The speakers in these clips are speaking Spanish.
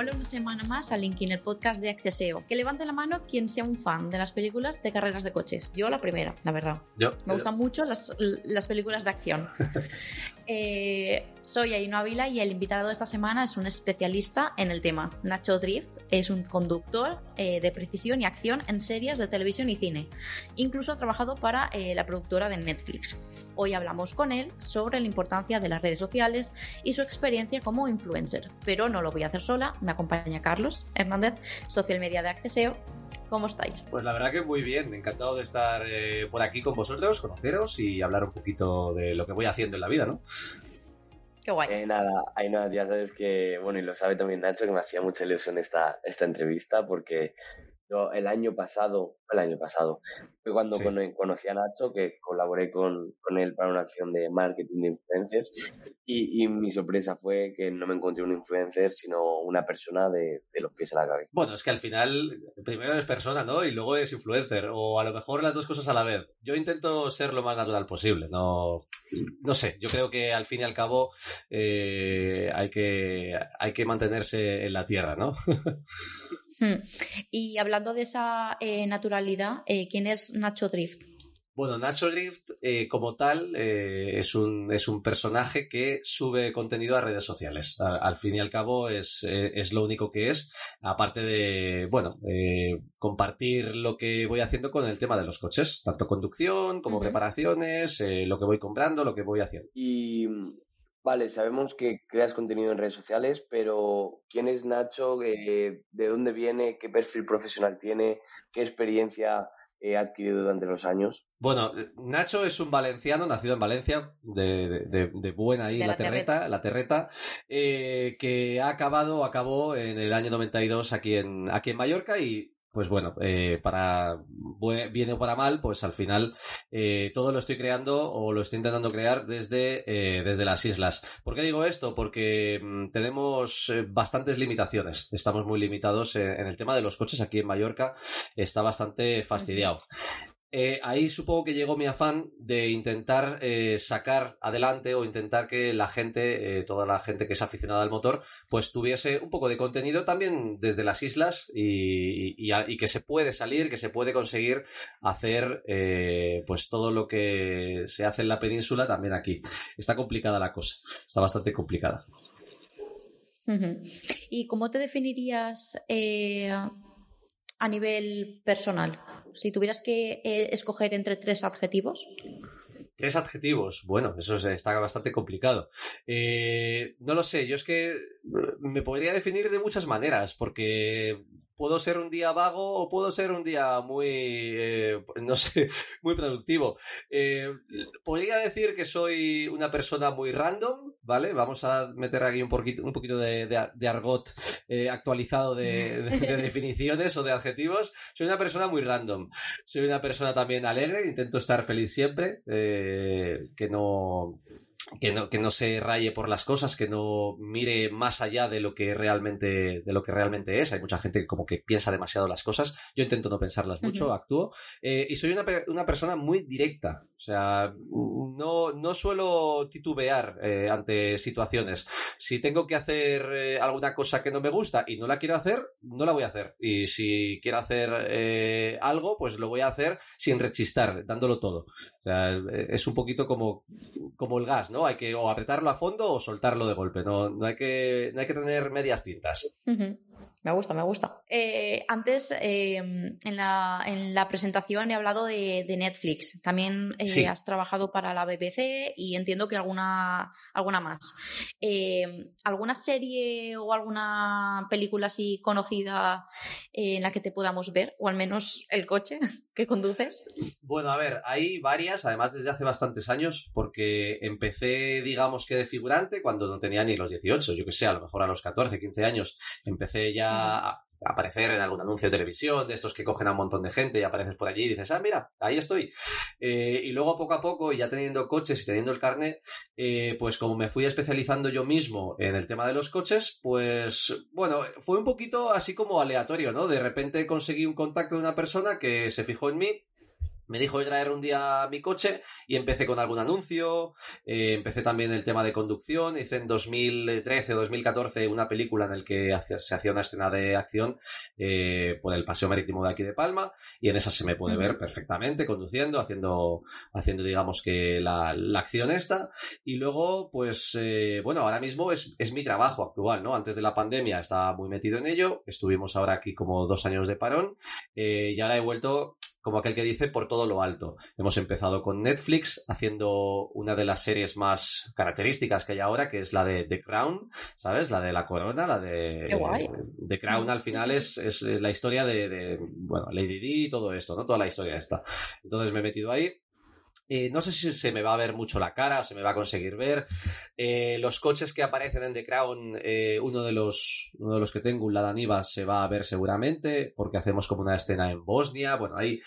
Hola una semana más a Linkin, el podcast de Acceseo. Que levante la mano quien sea un fan de las películas de carreras de coches. Yo la primera, la verdad. Yo. Me gustan mucho las, las películas de acción. Eh, soy Aino Ávila y el invitado de esta semana es un especialista en el tema. Nacho Drift es un conductor eh, de precisión y acción en series de televisión y cine. Incluso ha trabajado para eh, la productora de Netflix. Hoy hablamos con él sobre la importancia de las redes sociales y su experiencia como influencer. Pero no lo voy a hacer sola, me acompaña Carlos Hernández, social media de Acceseo. ¿Cómo estáis? Pues la verdad que muy bien, encantado de estar eh, por aquí con vosotros, conoceros y hablar un poquito de lo que voy haciendo en la vida, ¿no? Qué guay. Eh, nada, ahí nada, ya sabes que, bueno, y lo sabe también Nacho, que me hacía mucha ilusión esta, esta entrevista porque yo el año pasado, el año pasado, fue cuando Sí. cono- conocí a Nacho, que colaboré con, con él para una acción de marketing de influencers, y, y mi sorpresa fue que no me encontré un influencer, sino una persona de, de los pies a la cabeza. Bueno, es que al final, primero es persona, ¿no? Y luego es influencer, o a lo mejor las dos cosas a la vez. Yo intento ser lo más natural posible, no, no sé, yo creo que al fin y al cabo eh, hay, que, hay que mantenerse en la tierra, ¿no? Hmm. Y hablando de esa eh, naturalidad, eh, ¿quién es Nacho Drift? Bueno, Nacho Drift, eh, como tal, eh, es, un, es un personaje que sube contenido a redes sociales. A- al fin y al cabo, es, eh, es lo único que es, aparte de, bueno, eh, compartir lo que voy haciendo con el tema de los coches, tanto conducción como preparaciones, eh, lo que voy comprando, lo que voy haciendo. Y vale, sabemos que creas contenido en redes sociales, pero ¿quién es Nacho? Eh, ¿De dónde viene? ¿Qué perfil profesional tiene? ¿Qué experiencia eh, ha adquirido durante los años? Bueno, Nacho es un valenciano, nacido en Valencia, de, de- de- de buena ahí, De la, la terreta, la terreta, eh, que ha acabado, acabó en el año 92 aquí en, aquí en Mallorca y pues bueno, eh, para bien o para mal, pues al final eh, todo lo estoy creando o lo estoy intentando crear desde, eh, desde las islas. ¿Por qué digo esto? Porque mm, tenemos eh, bastantes limitaciones. Estamos muy limitados eh, en el tema de los coches aquí en Mallorca. Está bastante fastidiado. Eh, ahí supongo que llegó mi afán de intentar eh, sacar adelante o intentar que la gente, eh, toda la gente que es aficionada al motor, pues tuviese un poco de contenido también desde las islas y, y- y que se puede salir, que se puede conseguir hacer pues todo lo que se hace en la península también aquí. Está complicada la cosa, está bastante complicada. ¿Y cómo te definirías a nivel personal? Si tuvieras que eh, escoger entre tres adjetivos. Tres adjetivos. Bueno, eso es- está bastante complicado. Eh, no lo sé, yo es que me podría definir de muchas maneras, porque puedo ser un día vago o puedo ser un día muy, eh, no sé, muy productivo. Eh, podría decir que soy una persona muy random, ¿vale? Vamos a meter aquí un poquito, un poquito de, de- de argot eh, actualizado de, de- de definiciones o de adjetivos. Soy una persona muy random. Soy una persona también alegre, intento estar feliz siempre, que no que no que no se raye por las cosas, que no mire más allá de lo que realmente de lo que realmente es. Hay mucha gente que como que piensa demasiado las cosas. Yo intento no pensarlas mucho, actúo Eh, y soy una, una persona muy directa. O sea, no no suelo titubear eh, ante situaciones. Si tengo que hacer eh, alguna cosa que no me gusta y no la quiero hacer, no la voy a hacer. Y si quiero hacer algo, pues lo voy a hacer sin rechistar, dándolo todo. O sea, es un poquito como, como el gas, ¿no? Hay que o apretarlo a fondo o soltarlo de golpe. No, no, hay, que, no hay que tener medias tintas. Me gusta, me gusta. Eh, antes, eh, en, la, en la presentación he hablado de, de Netflix. También eh, Sí. has trabajado para la BBC y entiendo que alguna, alguna más. Eh, ¿Alguna serie o alguna película así conocida eh, en la que te podamos ver? O al menos el coche que conduces. Bueno, a ver, hay varias, además desde hace bastantes años, porque empecé, digamos que de figurante cuando no tenía ni los 18, yo que sé, a lo mejor a los 14, 15 años, empecé ya a aparecer en algún anuncio de televisión, de estos que cogen a un montón de gente y apareces por allí y dices, ah, mira, ahí estoy. Eh, y luego poco a poco, ya teniendo coches y teniendo el carnet, eh, pues como me fui especializando yo mismo en el tema de los coches, pues bueno, fue un poquito así como aleatorio, ¿no? De repente conseguí un contacto de una persona que se fijó en mí, me dijo de traer un día mi coche y empecé con algún anuncio, eh, empecé también el tema de conducción, hice en 2013 o 2014 una película en la que se hacía una escena de acción eh, por el paseo marítimo de aquí de Palma y en esa se me puede ver perfectamente conduciendo, haciendo, haciendo digamos que la, acción esta y luego pues eh, bueno, ahora mismo es, es mi trabajo actual, ¿no? Antes de la pandemia estaba muy metido en ello, estuvimos ahora aquí como dos años de parón y ahora he vuelto como aquel que dice, por todo lo alto. Hemos empezado con Netflix haciendo una de las series más características que hay ahora, que es la de The Crown, ¿sabes? La de la corona, la de... Qué The Crown al final Es, es la historia de, de, bueno, Lady Di y todo esto, ¿no? Toda la historia esta. Entonces me he metido ahí eh, no sé si se me va a ver mucho la cara, se me va a conseguir ver. Eh, los coches que aparecen en The Crown, eh, uno, de los, uno de los que tengo, un Lada Niva, se va a ver seguramente, porque hacemos como una escena en Bosnia. Bueno, hay,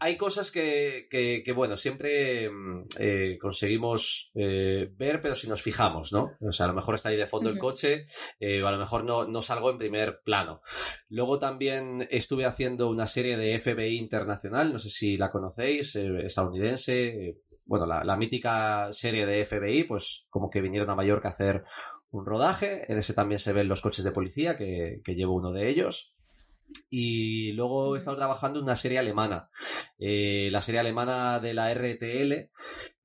hay cosas que, que, bueno, siempre mm, conseguimos ver, pero si nos fijamos, ¿no? O sea, a lo mejor está ahí de fondo el coche, o a lo mejor no, no salgo en primer plano. Luego también estuve haciendo una serie de FBI internacional, no sé si la conocéis, estadounidense bueno, la, mítica serie de FBI, pues como que vinieron a Mallorca a hacer un rodaje. En ese también se ven los coches de policía, que, llevo uno de ellos. Y luego he estado trabajando en una serie alemana. Eh, la serie alemana de la RTL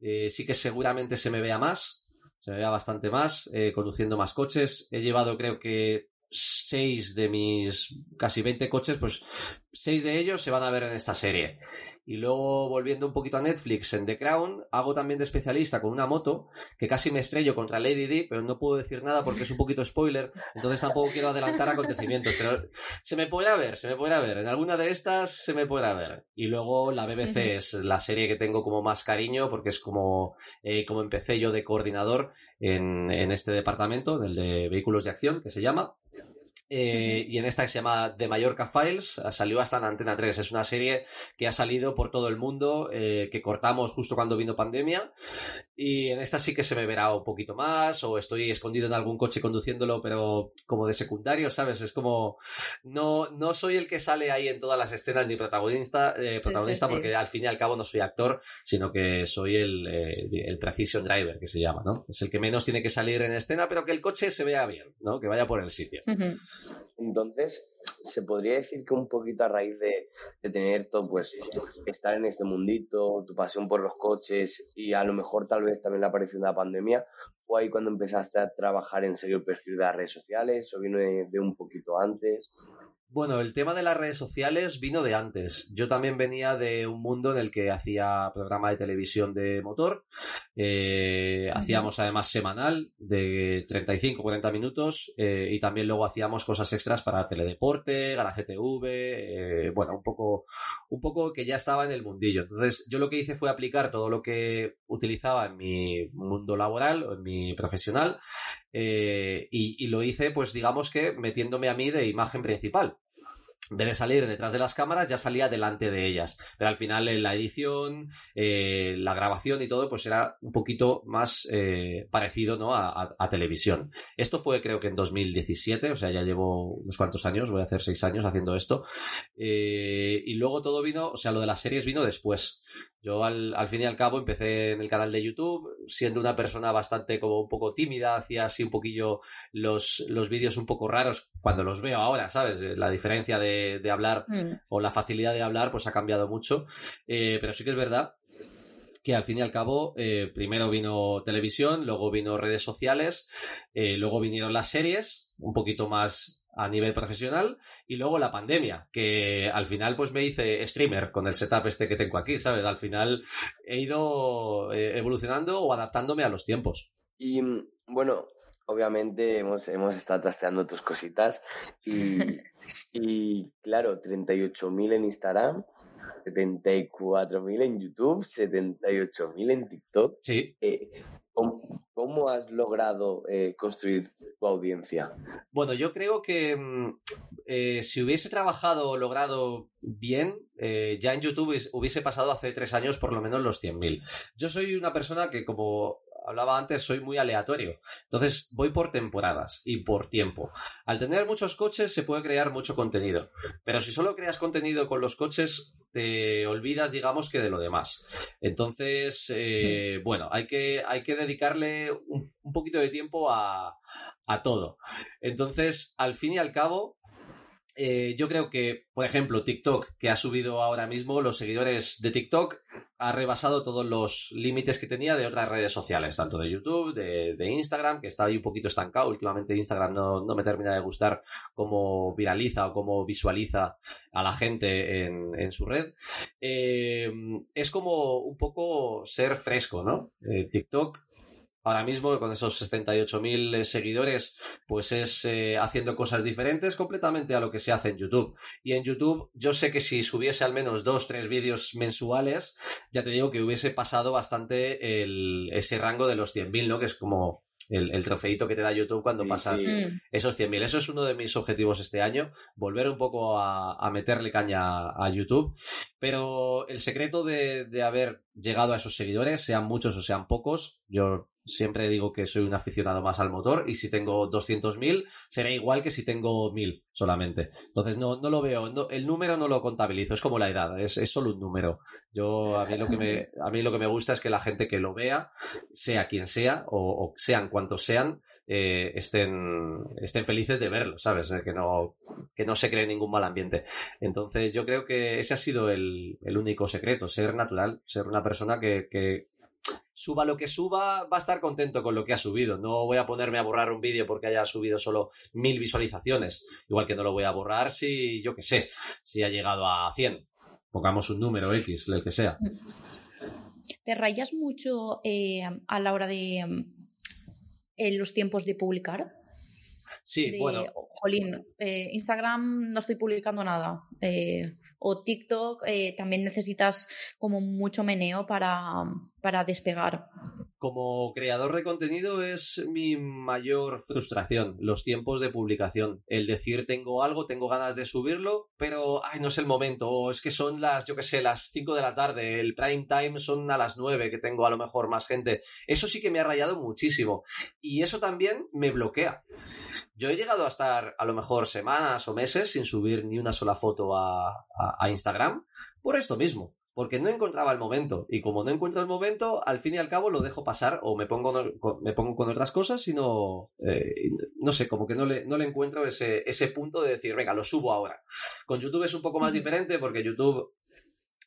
eh, sí que seguramente se me vea más, se me vea bastante más, eh, conduciendo más coches. He llevado creo que seis de mis casi 20 coches, pues seis de ellos se van a ver en esta serie. Y luego, volviendo un poquito a Netflix, en The Crown, hago también de especialista con una moto que casi me estrello contra Lady D, pero no puedo decir nada porque es un poquito spoiler, entonces tampoco quiero adelantar acontecimientos. Pero se me podrá ver, se me podrá ver. En alguna de estas se me podrá ver. Y luego la BBC es la serie que tengo como más cariño porque es como, eh, como empecé yo de coordinador en, en este departamento, del de vehículos de acción, que se llama. Eh, y en esta que se llama The Mallorca Files, ah, salió hasta en Antena 3. Es una serie que ha salido por todo el mundo, eh, que cortamos justo cuando vino pandemia. Y en esta sí que se me verá un poquito más, o estoy escondido en algún coche conduciéndolo, pero como de secundario, ¿sabes? Es como. No, no soy el que sale ahí en todas las escenas ni protagonista, eh, protagonista porque al fin y al cabo no soy actor, sino que soy el, el Precision Driver, que se llama, ¿no? Es el que menos tiene que salir en escena, pero que el coche se vea bien, ¿no? Que vaya por el sitio. Entonces, se podría decir que un poquito a raíz de, tener todo, pues, estar en este mundito, tu pasión por los coches y a lo mejor tal vez también la aparición de la pandemia, ¿fue ahí cuando empezaste a trabajar en serio el perfil de las redes sociales o vino de un poquito antes? Bueno, el tema de las redes sociales vino de antes. Yo también venía de un mundo en el que hacía programa de televisión de motor. Eh, hacíamos además semanal de 35-40 minutos eh, y también luego hacíamos cosas extras para Teledeporte, Garaje TV, eh, bueno, un poco, un poco que ya estaba en el mundillo. Entonces, yo lo que hice fue aplicar todo lo que utilizaba en mi mundo laboral o en mi profesional y, y lo hice, pues digamos que metiéndome a mí de imagen principal en vez de salir detrás de las cámaras, ya salía delante de ellas. Pero al final, la edición, eh, la grabación y todo, pues era un poquito más eh, parecido ¿no? A, televisión. Esto fue, creo que en 2017, o sea, ya llevo unos cuantos años, voy a hacer seis años haciendo esto. Eh, y luego todo vino, o sea, lo de las series vino después. Yo al, al, fin y al cabo empecé en el canal de YouTube, siendo una persona bastante como un poco tímida, hacía así un poquillo los, los vídeos un poco raros cuando los veo ahora, ¿sabes? Eh, la diferencia de, de hablar mm. o la facilidad de hablar pues ha cambiado mucho, eh, pero sí que es verdad que al fin y al cabo eh, primero vino televisión, luego vino redes sociales, luego vinieron las series, un poquito más a nivel profesional y luego la pandemia, que al final pues me hice streamer con el setup este que tengo aquí, ¿sabes? Al final he ido eh, evolucionando o adaptándome a los tiempos. Y bueno, obviamente hemos, hemos estado trasteando tus cositas y, y claro, 38.000 en Instagram, 74.000 en YouTube, 78.000 en TikTok. Sí. Eh, ¿Cómo, has logrado eh, construir tu audiencia? Bueno, yo creo que mm, eh, si hubiese trabajado o logrado bien, eh, ya en YouTube hubiese pasado hace tres años por lo menos los 100.000. Yo soy una persona que como hablaba antes, soy muy aleatorio. Entonces voy por temporadas y por tiempo. Al tener muchos coches se puede crear mucho contenido. Pero si solo creas contenido con los coches, te olvidas, digamos, que de lo demás. Entonces, eh, bueno, hay que, hay que dedicarle un, poquito de tiempo a, a todo. Entonces, al fin y al cabo, eh, yo creo que, por ejemplo, TikTok, que ha subido ahora mismo los seguidores de TikTok, ha rebasado todos los límites que tenía de otras redes sociales, tanto de YouTube, de, Instagram, que está ahí un poquito estancado. Últimamente Instagram no, me termina de gustar cómo viraliza o cómo visualiza a la gente en, su red. Eh, es como un poco ser fresco, ¿no? Eh, TikTok ahora mismo con esos 68.000 eh, seguidores, pues es eh, haciendo cosas diferentes completamente a lo que se hace en YouTube. Y en YouTube yo sé que si subiese al menos dos, tres vídeos mensuales, ya te digo que hubiese pasado bastante el, ese rango de los 100.000, ¿no? Que es como el, el, trofeito que te da YouTube cuando pasas mm. esos 100.000. Eso es uno de mis objetivos este año, volver un poco a, meterle caña a, YouTube. Pero el secreto de, de, haber llegado a esos seguidores, sean muchos o sean pocos, yo siempre digo que soy un aficionado más al motor y si tengo 200.000 será igual que si tengo 1.000 solamente. Entonces no, no lo veo, el número no lo contabilizo, es como la edad, es, es, solo un número. Yo a mí, lo que me, a mí lo que me gusta es que la gente que lo vea, sea quien sea o, sean cuantos sean, eh, estén, estén felices de verlo, ¿sabes? Eh, que, no, que no se cree ningún mal ambiente. Entonces yo creo que ese ha sido el, el único secreto, ser natural, ser una persona que, que suba lo que suba, va a estar contento con lo que ha subido. No voy a ponerme a borrar un vídeo porque haya subido solo mil visualizaciones. Igual que no lo voy a borrar si, yo qué sé, si ha llegado a 100. Pongamos un número X, el que sea. ¿Te rayas mucho eh, a la hora de en los tiempos de publicar? Sí, bueno. Jolín, eh, Instagram no estoy publicando nada. Eh, o TikTok eh, también necesitas como mucho meneo para, para despegar. Como creador de contenido es mi mayor frustración, los tiempos de publicación. El decir tengo algo, tengo ganas de subirlo, pero ay, no es el momento, o es que son las, yo qué sé, las 5 de la tarde, el prime time son a las 9, que tengo a lo mejor más gente. Eso sí que me ha rayado muchísimo. Y eso también me bloquea. Yo he llegado a estar a lo mejor semanas o meses sin subir ni una sola foto a, Instagram por esto mismo, porque no encontraba el momento. Y como no encuentro el momento, al fin y al cabo lo dejo pasar o me pongo, me pongo con otras cosas y no, eh, no sé, como que no le, no le encuentro ese, ese punto de decir, venga, lo subo ahora. Con YouTube es un poco más diferente porque YouTube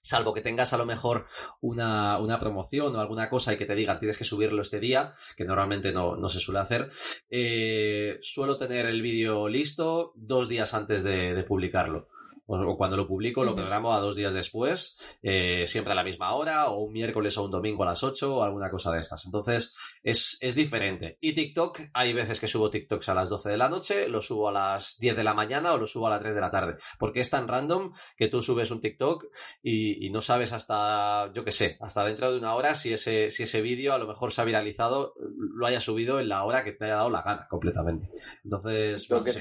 salvo que tengas a lo mejor una, promoción o alguna cosa y que te digan tienes que subirlo este día, que normalmente no, se suele hacer, eh, suelo tener el vídeo listo dos días antes de publicarlo o cuando lo publico lo programo a dos días después, eh, siempre a la misma hora, o un miércoles o un domingo a las 8 o alguna cosa de estas. Entonces es, es diferente. Y TikTok, hay veces que subo TikToks a las 12 de la noche, lo subo a las 10 de la mañana o lo subo a las 3 de la tarde, porque es tan random que tú subes un TikTok y, no sabes hasta, yo qué sé, hasta dentro de una hora si ese, si ese vídeo a lo mejor se ha viralizado, lo haya subido en la hora que te haya dado la gana completamente. Entonces... Que es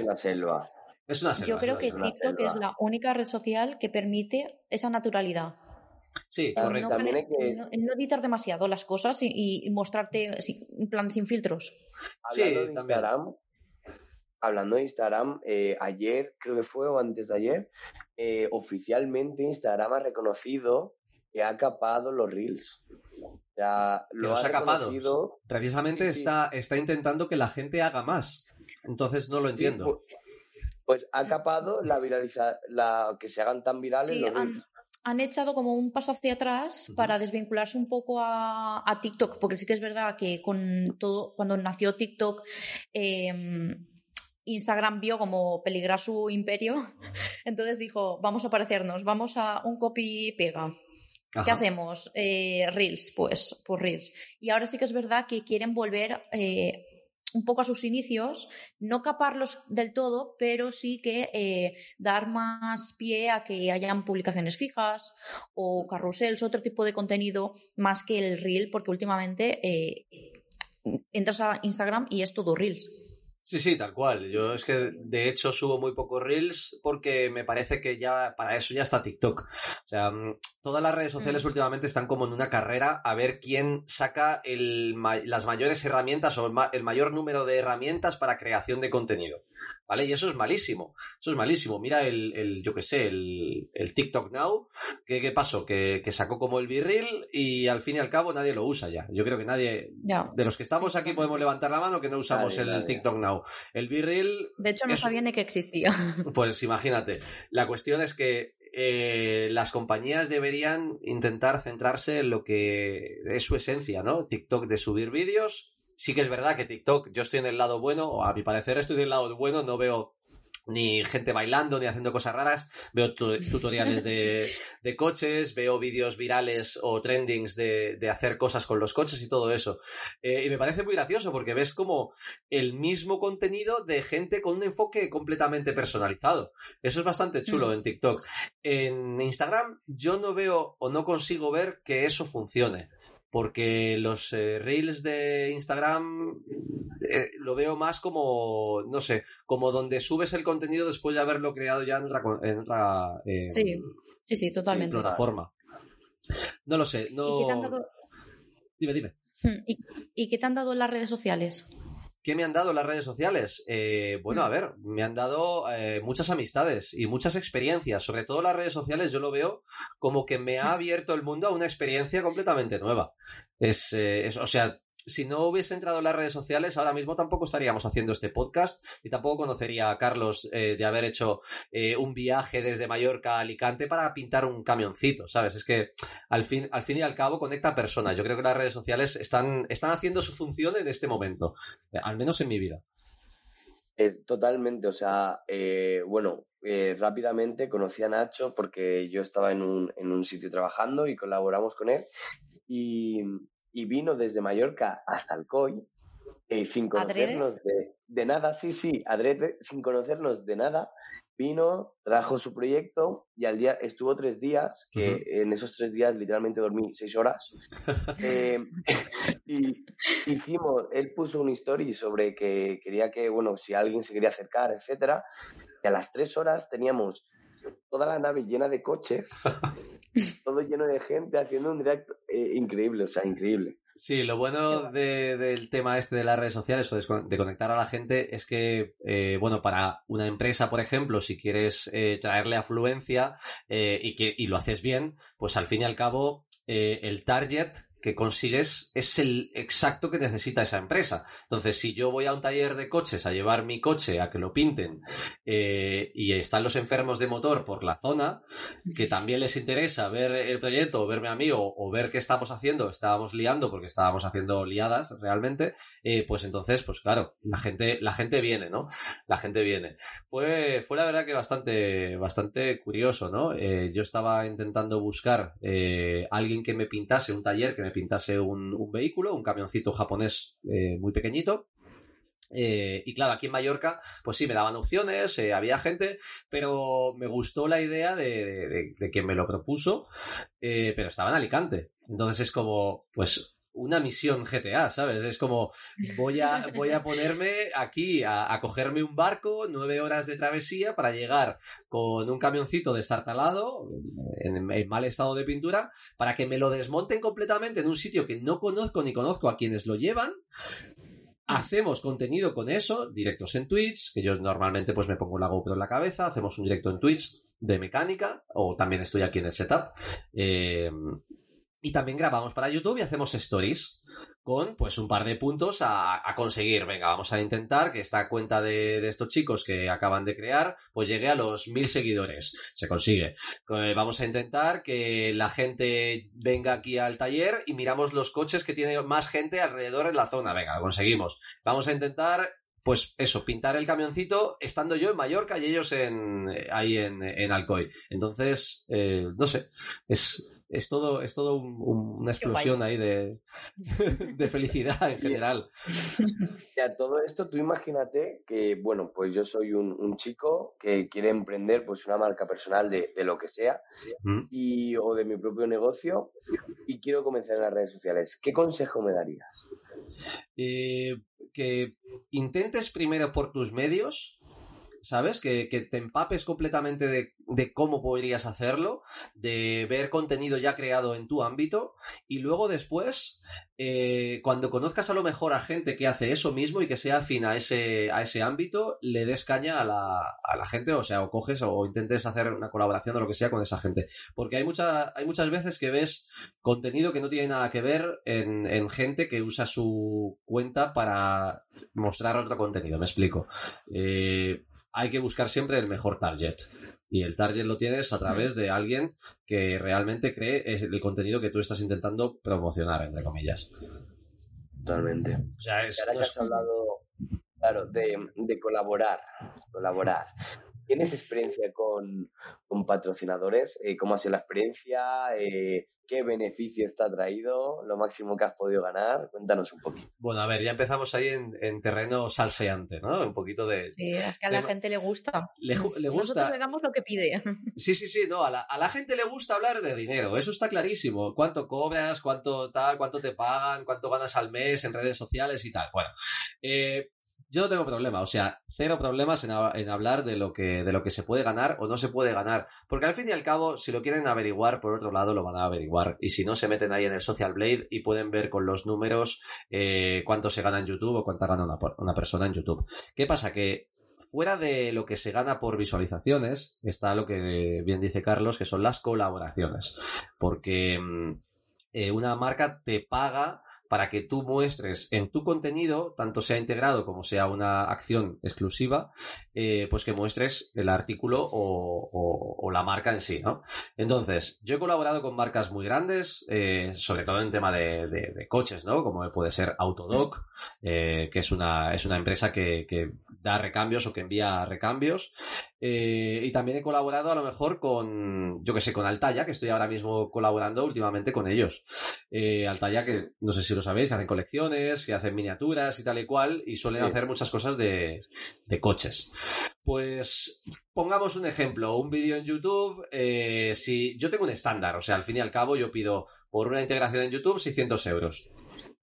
una selva. Yo creo que TikTok es la única red social que permite esa naturalidad. Sí, correcto. No, no, editar demasiado las cosas y, mostrarte en plan sin filtros. Hablando de Instagram, hablando de Instagram, eh, ayer, creo que fue o antes de ayer, eh, oficialmente Instagram ha reconocido que ha capado los reels. Ya, lo ha, capado. Precisamente Está, está intentando que la gente haga más. Entonces no lo entiendo. Pues, pues ha capado la viraliza la que se hagan tan virales los han, echado como un paso hacia atrás para desvincularse un poco a, TikTok, porque sí que es verdad que con todo, cuando nació TikTok, em, Instagram vio como peligrar su imperio, entonces dijo, vamos a parecernos, vamos a un copy pega. ¿Qué hacemos? Eh, reels, pues, pues Reels. Y ahora sí que es verdad que quieren volver eh, un poco a sus inicios, no caparlos del todo, pero sí que eh, dar más pie a que hayan publicaciones fijas o carrusels, otro tipo de contenido más que el reel, porque últimamente eh, entras a Instagram y es todo reels. Sí, sí, tal cual. Yo es que de hecho subo muy pocos reels porque me parece que ya para eso ya está TikTok. O sea, mm, todas las redes sociales mm. últimamente están como en una carrera a ver quién saca el, las mayores herramientas o el mayor número de herramientas para creación de contenido. ¿Vale? Y eso es malísimo. Eso es malísimo. Mira el, el yo qué sé, el, el, TikTok Now. ¿Qué, qué pasó? Que, que, sacó como el virril y al fin y al cabo nadie lo usa ya. Yo creo que nadie. De los que estamos aquí podemos levantar la mano que no usamos el TikTok Now. El virril. De hecho, no sabía ni que existía. Pues imagínate. La cuestión es que eh, las compañías deberían intentar centrarse en lo que es su esencia, ¿no? TikTok de subir vídeos, sí que es verdad que TikTok, yo estoy en el lado bueno, o a mi parecer estoy del lado bueno, no veo ni gente bailando, ni haciendo cosas raras. Veo tutoriales de, coches, veo vídeos virales o trendings de, hacer cosas con los coches y todo eso. Eh, y me parece muy gracioso porque ves como el mismo contenido de gente con un enfoque completamente personalizado. Eso es bastante chulo mm. en TikTok. En Instagram yo no veo o no consigo ver que eso funcione porque los eh, reels de Instagram eh, lo veo más como, no sé, como donde subes el contenido después de haberlo creado ya en otra, en sí, sí, sí, totalmente. plataforma. No lo sé, no... ¿Y qué te han dado... Dime, dime. Hmm, ¿Y, qué te han dado en las redes sociales? ¿Qué me han dado las redes sociales? Eh, bueno, a hmm. ver, me han dado muchas amistades y muchas experiencias. Sobre todo las redes sociales yo lo veo como que me ha abierto el mundo a una experiencia completamente nueva. Es, eh, es, o sea, si no hubiese entrado en las redes sociales, ahora mismo tampoco estaríamos haciendo este podcast y tampoco conocería a Carlos eh, de haber hecho eh, un viaje desde Mallorca a Alicante para pintar un camioncito, ¿sabes? Es que al fin, al fin y al cabo conecta personas. Yo creo que las redes sociales están, están haciendo su función en este momento, al menos en mi vida. totalmente, o sea, bueno, rápidamente conocí a Nacho porque yo estaba en un, en un sitio trabajando y colaboramos con él y, vino desde Mallorca hasta Alcoy eh, sin conocernos de, nada, sí, sí, adrede, sin conocernos de nada, vino, trajo su proyecto y al día estuvo tres días, que en esos tres días literalmente dormí seis horas. Eh, y hicimos, él puso un story sobre que quería que, bueno, si alguien se quería acercar, etcétera, y a las tres horas teníamos toda la nave llena de coches todo lleno de gente haciendo un directo eh, increíble, o sea, increíble. Sí, lo bueno del tema este de las redes sociales o de, conectar a la gente es que, eh, bueno, para una empresa, por ejemplo, si quieres eh, traerle afluencia y, que, y lo haces bien, pues al fin y al cabo el target que consigues es el exacto que necesita esa empresa. Entonces, si yo voy a un taller de coches a llevar mi coche a que lo pinten eh, y están los enfermos de motor por la zona, que también les interesa ver el proyecto o verme a mí o, ver qué estamos haciendo, estábamos liando porque estábamos haciendo liadas realmente, eh, pues entonces, pues claro, la gente, la gente viene, ¿no? La gente viene. Fue, fue la verdad que bastante, bastante curioso, ¿no? Eh, yo estaba intentando buscar alguien que me pintase un taller que me pintase un, vehículo, un camioncito japonés eh, muy pequeñito. Eh, y claro, aquí en Mallorca, pues sí, me daban opciones, eh, había gente, pero me gustó la idea de, de, que me lo propuso, pero estaba en Alicante. Entonces es como, pues una misión GTA, ¿sabes? Es como voy a, voy a ponerme aquí a, cogerme un barco, nueve horas de travesía para llegar con un camioncito destartalado, en, en, mal estado de pintura, para que me lo desmonten completamente en un sitio que no conozco ni conozco a quienes lo llevan. Hacemos contenido con eso, directos en Twitch, que yo normalmente pues me pongo la GoPro en la cabeza, hacemos un directo en Twitch de mecánica, o también estoy aquí en el setup. Eh, y también grabamos para YouTube y hacemos stories con pues un par de puntos a, conseguir. Venga, vamos a intentar que esta cuenta de, estos chicos que acaban de crear pues llegue a los mil seguidores. Se consigue. Eh, vamos a intentar que la gente venga aquí al taller y miramos los coches que tiene más gente alrededor en la zona. Venga, lo conseguimos. Vamos a intentar pues eso, pintar el camioncito estando yo en Mallorca y ellos en, eh, ahí en, Alcoy. Entonces, eh, no sé, es, es todo, es todo una explosión ahí de, de, felicidad en general. O sea, todo esto, tú imagínate que, bueno, pues yo soy un, chico que quiere emprender pues una marca personal de, lo que sea mm. y, o de mi propio negocio y quiero comenzar en las redes sociales. ¿Qué consejo me darías? Eh, que intentes primero por tus medios ¿sabes? Que, que te empapes completamente de, de, cómo podrías hacerlo, de ver contenido ya creado en tu ámbito y luego después, eh, cuando conozcas a lo mejor a gente que hace eso mismo y que sea afín a ese, a ese ámbito, le des caña a la, a la gente, o sea, o coges o intentes hacer una colaboración o lo que sea con esa gente. Porque hay, mucha, hay muchas veces que ves contenido que no tiene nada que ver en, en gente que usa su cuenta para mostrar otro contenido, me explico. Eh, hay que buscar siempre el mejor target. Y el target lo tienes a través de alguien que realmente cree el contenido que tú estás intentando promocionar, entre comillas. Totalmente. O sea, es, ahora que has hablado, claro, de, de colaborar, colaborar. ¿Tienes experiencia con, con patrocinadores? Eh, ¿Cómo ha sido la experiencia? Eh, ¿Qué beneficio está traído? ¿Lo máximo que has podido ganar? Cuéntanos un poquito. Bueno, a ver, ya empezamos ahí en, en terreno salseante, ¿no? Un poquito de... Sí, es que a la de... gente le gusta. Le, le, gusta. Nosotros le damos lo que pide. Sí, sí, sí, no, a la, a la gente le gusta hablar de dinero, eso está clarísimo. ¿Cuánto cobras? ¿Cuánto tal? ¿Cuánto te pagan? ¿Cuánto ganas al mes en redes sociales y tal? Bueno, eh, yo no tengo problema, o sea, cero problemas en, hablar de lo, que, de lo que se puede ganar o no se puede ganar. Porque al fin y al cabo, si lo quieren averiguar, por otro lado, lo van a averiguar. Y si no, se meten ahí en el Social Blade y pueden ver con los números eh, cuánto se gana en YouTube o cuánto gana una, persona en YouTube. ¿Qué pasa? Que fuera de lo que se gana por visualizaciones, está lo que bien dice Carlos, que son las colaboraciones. Porque eh, una marca te paga para que tú muestres en tu contenido, tanto sea integrado como sea una acción exclusiva, eh, pues que muestres el artículo o, la marca en sí, ¿no? Entonces, yo he colaborado con marcas muy grandes, eh, sobre todo en tema de, coches, ¿no? Como puede ser Autodoc, eh, que es una, es una empresa que, da recambios o que envía recambios. Y también he colaborado a lo mejor con, yo que sé, con Altaya, que estoy ahora mismo colaborando últimamente con ellos. Eh, Altaya, que no sé si lo sabéis, que hacen colecciones, que hacen miniaturas y tal y cual, y suelen sí. hacer muchas cosas de, de, coches. Pues pongamos un ejemplo, un vídeo en YouTube, eh, si yo tengo un estándar, o sea, al fin y al cabo yo pido por una integración en YouTube 600 euros.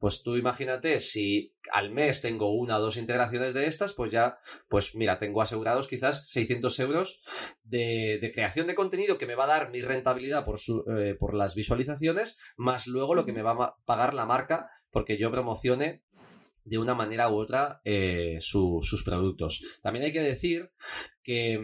Pues tú imagínate, si al mes tengo una o dos integraciones de estas, pues ya, pues mira, tengo asegurados quizás 600 euros de, de creación de contenido que me va a dar mi rentabilidad por, su, eh, por las visualizaciones, más luego lo que me va a pagar la marca porque yo promocione de una manera u otra eh, su, sus productos. También hay que decir que,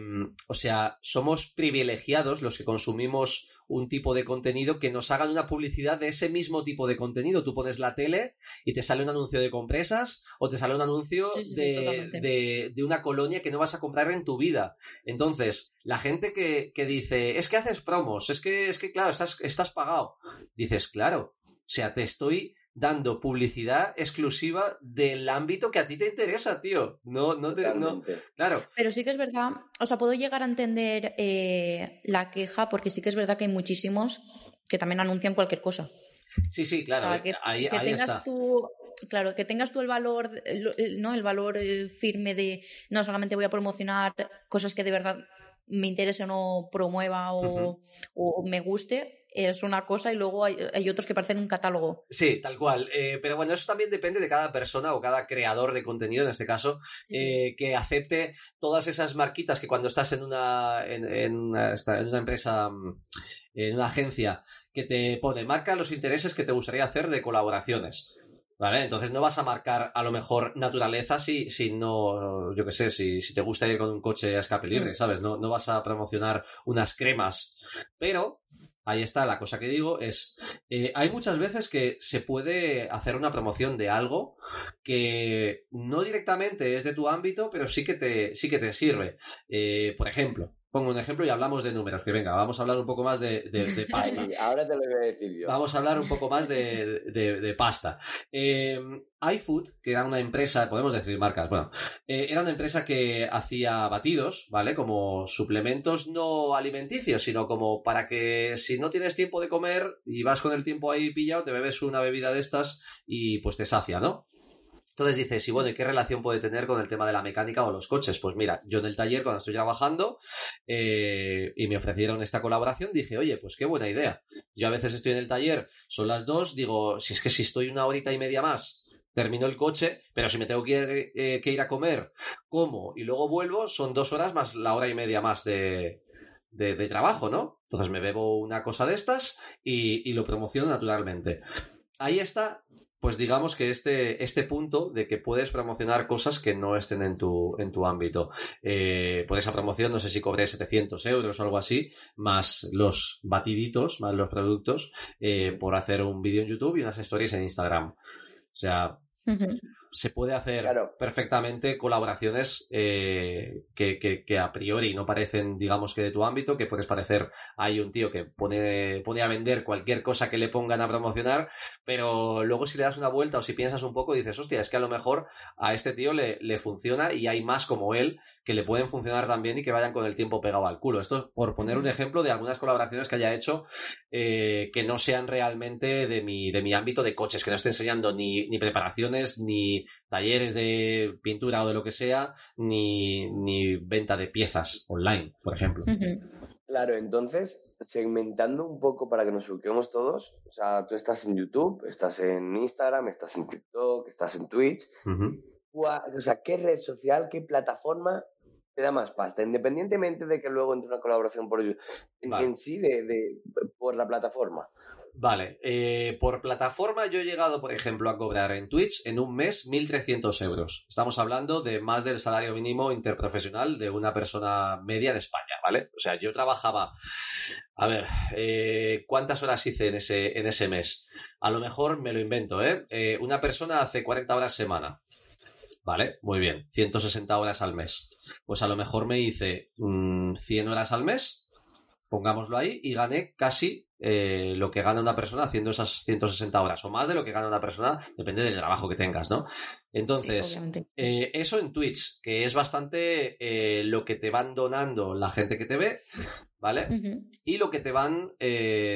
o sea, somos privilegiados los que consumimos un tipo de contenido que nos hagan una publicidad de ese mismo tipo de contenido. Tú pones la tele y te sale un anuncio de compresas o te sale un anuncio sí, sí, de, sí, de, de, una colonia que no vas a comprar en tu vida. Entonces, la gente que, que dice, es que haces promos, es que, es que claro, estás, estás pagado. Dices, claro, o sea, te estoy dando publicidad exclusiva del ámbito que a ti te interesa, tío. No, no te. No, claro. Pero sí que es verdad, o sea, puedo llegar a entender eh, la queja, porque sí que es verdad que hay muchísimos que también anuncian cualquier cosa. Sí, sí, claro. O sea, que, ahí, que ahí tengas está. tu. Claro, que tengas tú el valor, ¿no? El valor eh, firme de no solamente voy a promocionar cosas que de verdad me interese o no promueva o, uh -huh. o me guste, es una cosa y luego hay, hay, otros que parecen un catálogo. Sí, tal cual. Eh, pero bueno, eso también depende de cada persona o cada creador de contenido, en este caso, sí, eh, que acepte todas esas marquitas que cuando estás en una, en, en una, en una empresa, en una agencia, que te pone, marca los intereses que te gustaría hacer de colaboraciones. ¿Vale? Entonces no vas a marcar a lo mejor naturaleza si, si no, yo qué sé, si, si te gusta ir con un coche a escape libre, ¿sabes? No, no vas a promocionar unas cremas. Pero ahí está la cosa que digo, es, eh, hay muchas veces que se puede hacer una promoción de algo que no directamente es de tu ámbito, pero sí que te, sí que te sirve. Eh, por ejemplo, pongo un ejemplo y hablamos de números, que venga, vamos a hablar un poco más de, de, de pasta. Ay, ahora te lo voy a decir yo. Vamos a hablar un poco más de, de pasta. Eh, iFood, que era una empresa, podemos decir marcas, bueno, eh, era una empresa que hacía batidos, ¿vale? Como suplementos no alimenticios, sino como para que si no tienes tiempo de comer y vas con el tiempo ahí pillado, te bebes una bebida de estas y pues te sacia, ¿no? Entonces dices, y bueno, ¿y qué relación puede tener con el tema de la mecánica o los coches? Pues mira, yo en el taller, cuando estoy trabajando eh, y me ofrecieron esta colaboración, dije, oye, pues qué buena idea. Yo a veces estoy en el taller, son las dos, digo, si es que si estoy una horita y media más termino el coche, pero si me tengo que ir, eh, que ir a comer, como y luego vuelvo, son dos horas más la hora y media más de, de, trabajo, ¿no? Entonces me bebo una cosa de estas y, y lo promociono naturalmente. Ahí está pues digamos que este, este punto de que puedes promocionar cosas que no estén en tu, en tu ámbito. Eh, por esa promoción, no sé si cobré 700 euros o algo así, más los batiditos, más los productos, eh, por hacer un vídeo en YouTube y unas stories en Instagram. O sea, se puede hacer perfectamente colaboraciones eh, que, a priori no parecen, digamos que de tu ámbito, que puedes parecer, hay un tío que pone, pone a vender cualquier cosa que le pongan a promocionar, pero luego si le das una vuelta o si piensas un poco dices, hostia, es que a lo mejor a este tío le, le funciona y hay más como él que le pueden funcionar también y que vayan con el tiempo pegado al culo. Esto es por poner un ejemplo de algunas colaboraciones que haya hecho eh, que no sean realmente de mi, de mi ámbito de coches, que no esté enseñando ni, ni preparaciones, ni talleres de pintura o de lo que sea, ni, ni venta de piezas online, por ejemplo. Claro, entonces, segmentando un poco para que nos ubiquemos todos, o sea, tú estás en YouTube, estás en Instagram, estás en TikTok, estás en Twitch. O sea, ¿qué red social, qué plataforma te da más pasta? Independientemente de que luego entre una colaboración por ello, en, sí, de, por la plataforma. Vale, eh, por plataforma yo he llegado, por ejemplo, a cobrar en Twitch en un mes 1.300 euros. Estamos hablando de más del salario mínimo interprofesional de una persona media de España, ¿vale? O sea, yo trabajaba, a ver, eh, ¿cuántas horas hice en ese, en ese mes? A lo mejor me lo invento, ¿eh? eh una persona hace 40 horas semana. Vale, muy bien. 160 horas al mes. Pues a lo mejor me hice 100 mm, horas al mes, pongámoslo ahí, y gané casi eh, lo que gana una persona haciendo esas 160 horas, o más de lo que gana una persona, depende del trabajo que tengas, ¿no? Entonces, eh, eso en Twitch, que es bastante eh, lo que te van donando la gente que te ve, ¿vale? Y lo que te van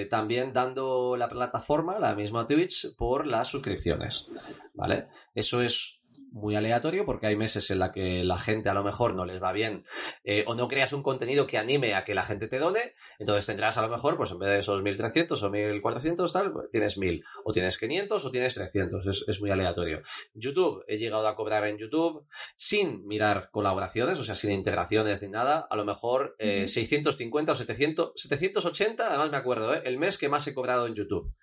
también dando la plataforma, la misma Twitch, por las suscripciones, ¿vale? Eso es muy aleatorio porque hay meses en la que la gente a lo mejor no les va bien eh, o no creas un contenido que anime a que la gente te done, entonces tendrás a lo mejor, pues en vez de esos 1300 o 1400 tal, pues tienes 1000 o tienes 500 o tienes 300, es, es, muy aleatorio. YouTube, he llegado a cobrar en YouTube sin mirar colaboraciones, o sea, sin integraciones ni nada, a lo mejor 650 eh, o 700, 780, además me acuerdo, ¿eh? el mes que más he cobrado en YouTube.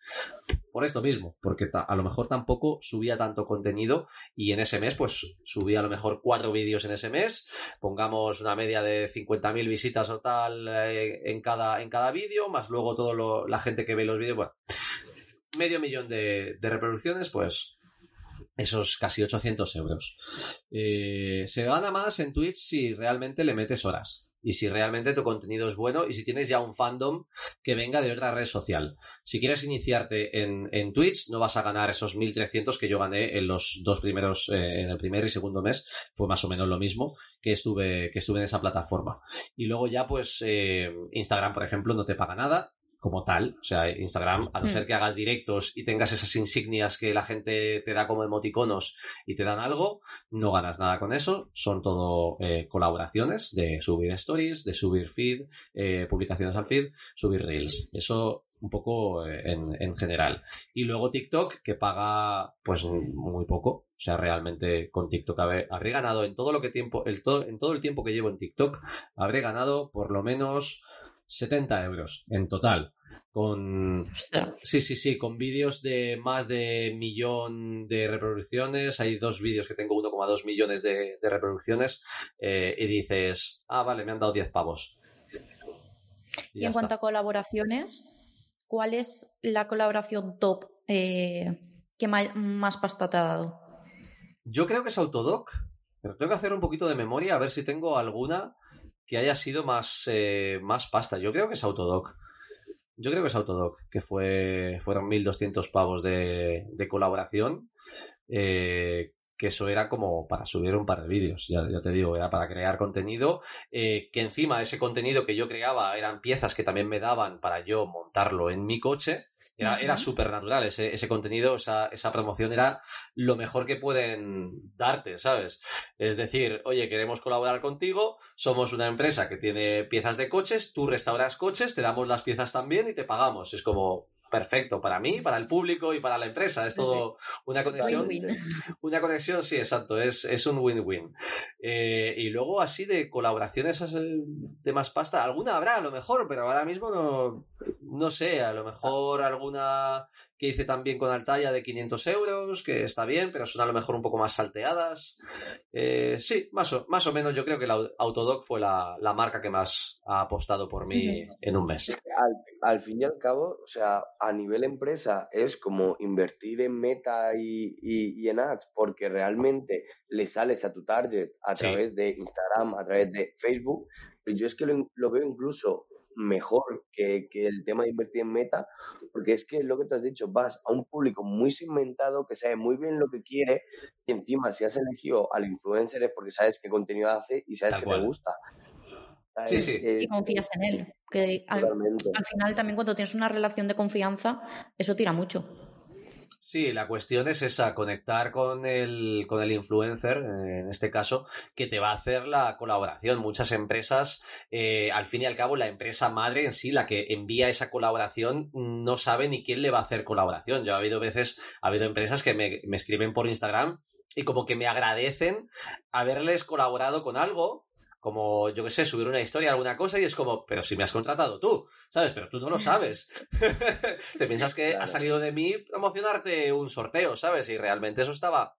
Por esto mismo, porque a lo mejor tampoco subía tanto contenido y en ese mes pues subía a lo mejor cuatro vídeos en ese mes, pongamos una media de 50.000 visitas o tal eh, en cada, en cada vídeo, más luego toda la gente que ve los vídeos, bueno, medio millón de, reproducciones, pues esos casi 800 euros. Eh, se gana más en Twitch si realmente le metes horas y si realmente tu contenido es bueno y si tienes ya un fandom que venga de otra red social. Si quieres iniciarte en, en Twitch, no vas a ganar esos 1300 que yo gané en los dos primeros, eh, en el primer y segundo mes, fue más o menos lo mismo que estuve, que estuve en esa plataforma. Y luego ya, pues, eh, Instagram, por ejemplo, no te paga nada, como tal. O sea, Instagram, a no hmm. ser que hagas directos y tengas esas insignias que la gente te da como emoticonos y te dan algo, no ganas nada con eso. Son todo eh, colaboraciones de subir stories, de subir feed, eh, publicaciones al feed, subir reels. Eso un poco eh, en, general. Y luego TikTok, que paga pues muy poco. O sea, realmente con TikTok habré, ganado en todo lo que tiempo, el en todo el tiempo que llevo en TikTok, habré ganado por lo menos 70 euros en total. Con. Sí, sí, sí, con vídeos de más de millón de reproducciones. Hay dos vídeos que tengo 1,2 millones de, reproducciones. Eh, y dices, ah, vale, me han dado 10 pavos. Y, en cuanto a colaboraciones, ¿cuál es la colaboración top eh, que más pasta te ha dado? Yo creo que es Autodoc. Pero tengo que hacer un poquito de memoria a ver si tengo alguna que haya sido más, eh, más pasta. Yo creo que es Autodoc. Yo creo que es Autodoc, que fue, fueron 1.200 pavos de, de colaboración. Eh, que eso era como para subir un par de vídeos, ya, te digo, era para crear contenido, eh, que encima ese contenido que yo creaba eran piezas que también me daban para yo montarlo en mi coche, era, era súper natural, ese, ese contenido, esa, esa promoción era lo mejor que pueden darte, ¿sabes? Es decir, oye, queremos colaborar contigo, somos una empresa que tiene piezas de coches, tú restauras coches, te damos las piezas también y te pagamos. Es como, perfecto para mí, para el público y para la empresa. Es todo una conexión. Una conexión, sí, exacto, es, es un win-win. Eh, y luego así de colaboraciones de más pasta, alguna habrá a lo mejor, pero ahora mismo no, no sé, a lo mejor alguna que hice también con Altaya de 500 euros, que está bien, pero son a lo mejor un poco más salteadas. Eh, sí, más o, más o menos yo creo que la Autodoc fue la, marca que más ha apostado por mí en un mes. Al, fin y al cabo, o sea, a nivel empresa es como invertir en meta y, en ads, porque realmente le sales a tu target a través de Instagram, a través de Facebook. Yo es que lo veo incluso mejor que, el tema de invertir en meta, porque es que lo que te has dicho, vas a un público muy segmentado que sabe muy bien lo que quiere y encima si has elegido al influencer es porque sabes qué contenido hace y sabes que te gusta. Sí, sí. y confías en él. Que al, final también cuando tienes una relación de confianza, eso tira mucho. Sí, la cuestión es esa, conectar con el, con el influencer, en este caso, que te va a hacer la colaboración. Muchas empresas, eh, al fin y al cabo, la empresa madre en sí, la que envía esa colaboración, no sabe ni quién le va a hacer colaboración. Yo ha habido veces, ha habido empresas que me, me escriben por Instagram y como que me agradecen haberles colaborado con algo como, yo qué sé, subir una historia, alguna cosa, y es como, pero si me has contratado tú, ¿sabes? Pero tú no lo sabes. Te piensas que ha salido de mí promocionarte un sorteo, ¿sabes? Y realmente eso estaba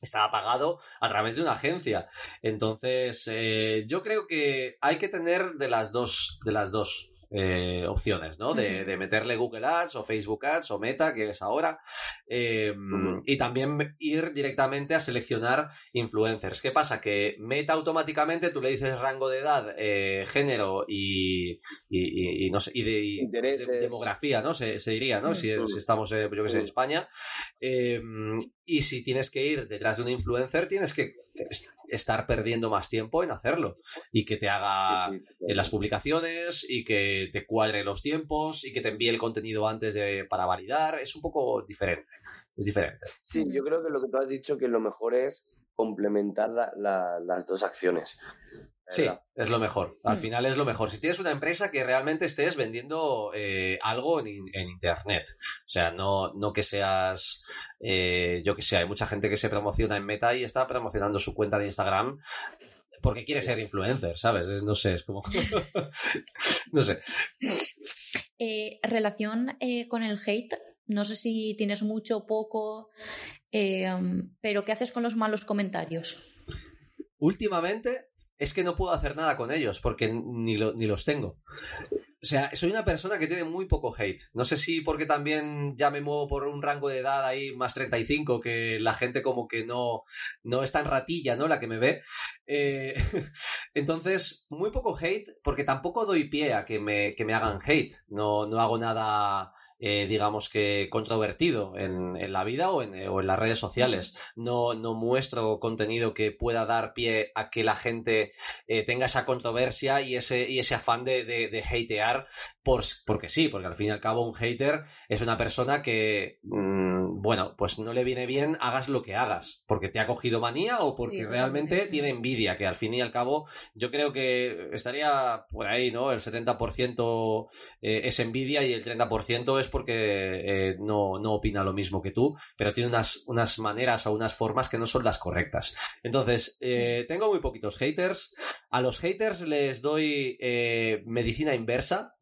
estaba pagado a través de una agencia. Entonces, eh, yo creo que hay que tener de las dos, de las dos. Eh, opciones, ¿no? De, meterle Google Ads o Facebook Ads o Meta, que es ahora, em, y también ir directamente a seleccionar influencers. ¿Qué pasa? Que Meta automáticamente tú le dices rango de edad, eh, género y, y, no sé, y de, demografía, ¿no? Se, diría, ¿no? Si, estamos, eh, yo que sé, en España. Y si tienes que ir detrás de un influencer, tienes que estar perdiendo más tiempo en hacerlo y que te haga en las publicaciones y que te cuadre los tiempos y que te envíe el contenido antes de para validar. Es un poco diferente es diferente. Sí yo creo que lo que tú has dicho que lo mejor es complementar las dos acciones Sí, es lo mejor. Al mm. final es lo mejor. Si tienes una empresa que realmente estés vendiendo eh, algo en, Internet. O sea, no, no que seas, eh, yo que sé, hay mucha gente que se promociona en Meta y está promocionando su cuenta de Instagram porque quiere ser influencer, ¿sabes? No sé, es como... no sé. Eh, relación con el hate, no sé si tienes mucho o poco, pero ¿qué haces con los malos comentarios? Últimamente es que no puedo hacer nada con ellos porque ni, los tengo. O sea, soy una persona que tiene muy poco hate. No sé si porque también ya me muevo por un rango de edad ahí más 35, que la gente como que no, no es tan ratilla, ¿no? La que me ve. Eh, entonces, muy poco hate porque tampoco doy pie a que me, que me hagan hate. No, no hago nada eh, digamos que controvertido en, en la vida o en, eh, o en, las redes sociales. No, no, muestro contenido que pueda dar pie a que la gente eh, tenga esa controversia y ese, y ese afán de, de, de hatear por, porque sí, porque al fin y al cabo un hater es una persona que, mm, bueno, pues no le viene bien hagas lo que hagas, porque te ha cogido manía o porque realmente tiene envidia, que al fin y al cabo yo creo que estaría por ahí, ¿no? El 70% eh, es envidia y el 30% es porque eh, no, no opina lo mismo que tú, pero tiene unas, unas maneras o unas formas que no son las correctas. Entonces, eh, tengo muy poquitos haters. A los haters les doy medicina inversa,